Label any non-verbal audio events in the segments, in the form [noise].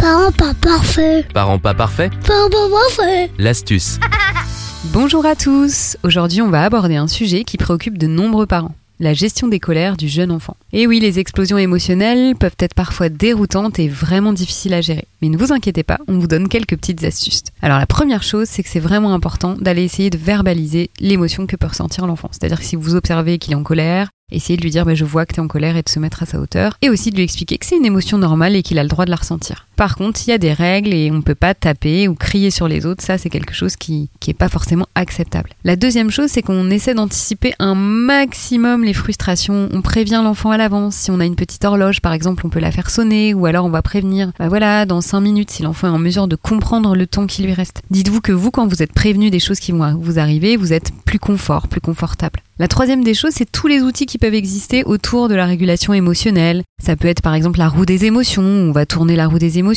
Parents pas parfait. Parents pas parfaits Parents pas parfait. L'astuce. [laughs] Bonjour à tous Aujourd'hui on va aborder un sujet qui préoccupe de nombreux parents. La gestion des colères du jeune enfant. Et oui, les explosions émotionnelles peuvent être parfois déroutantes et vraiment difficiles à gérer. Mais ne vous inquiétez pas, on vous donne quelques petites astuces. Alors la première chose, c'est que c'est vraiment important d'aller essayer de verbaliser l'émotion que peut ressentir l'enfant. C'est-à-dire que si vous observez qu'il est en colère, Essayez de lui dire bah, je vois que tu es en colère et de se mettre à sa hauteur. Et aussi de lui expliquer que c'est une émotion normale et qu'il a le droit de la ressentir. Par contre, il y a des règles et on ne peut pas taper ou crier sur les autres. Ça, c'est quelque chose qui n'est pas forcément acceptable. La deuxième chose, c'est qu'on essaie d'anticiper un maximum les frustrations. On prévient l'enfant à l'avance. Si on a une petite horloge, par exemple, on peut la faire sonner ou alors on va prévenir, bah voilà, dans 5 minutes, si l'enfant est en mesure de comprendre le temps qui lui reste. Dites-vous que vous, quand vous êtes prévenu des choses qui vont vous arriver, vous êtes plus confort, plus confortable. La troisième des choses, c'est tous les outils qui peuvent exister autour de la régulation émotionnelle. Ça peut être par exemple la roue des émotions, on va tourner la roue des émotions,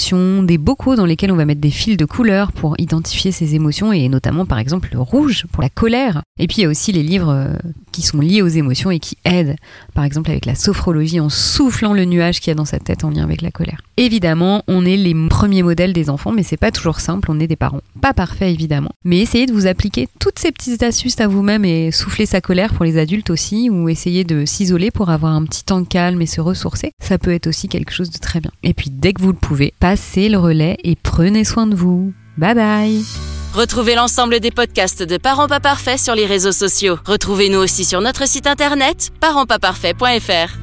des bocaux dans lesquels on va mettre des fils de couleurs pour identifier ces émotions et notamment par exemple le rouge pour la colère. Et puis il y a aussi les livres euh, qui sont liés aux émotions et qui aident, par exemple avec la sophrologie en soufflant le nuage qu'il y a dans sa tête en lien avec la colère. Évidemment, on est les premiers modèles des enfants, mais c'est pas toujours simple, on est des parents. Pas parfaits évidemment. Mais essayez de vous appliquer toutes ces petites astuces à vous-même et souffler sa colère pour les adultes aussi, ou essayer de s'isoler pour avoir un petit temps calme et se ressourcer, ça peut être aussi quelque chose de très bien. Et puis dès que vous le pouvez, passez le relais et prenez soin de vous. Bye bye Retrouvez l'ensemble des podcasts de Parents pas parfaits sur les réseaux sociaux. Retrouvez-nous aussi sur notre site internet parentspaparfaits.fr.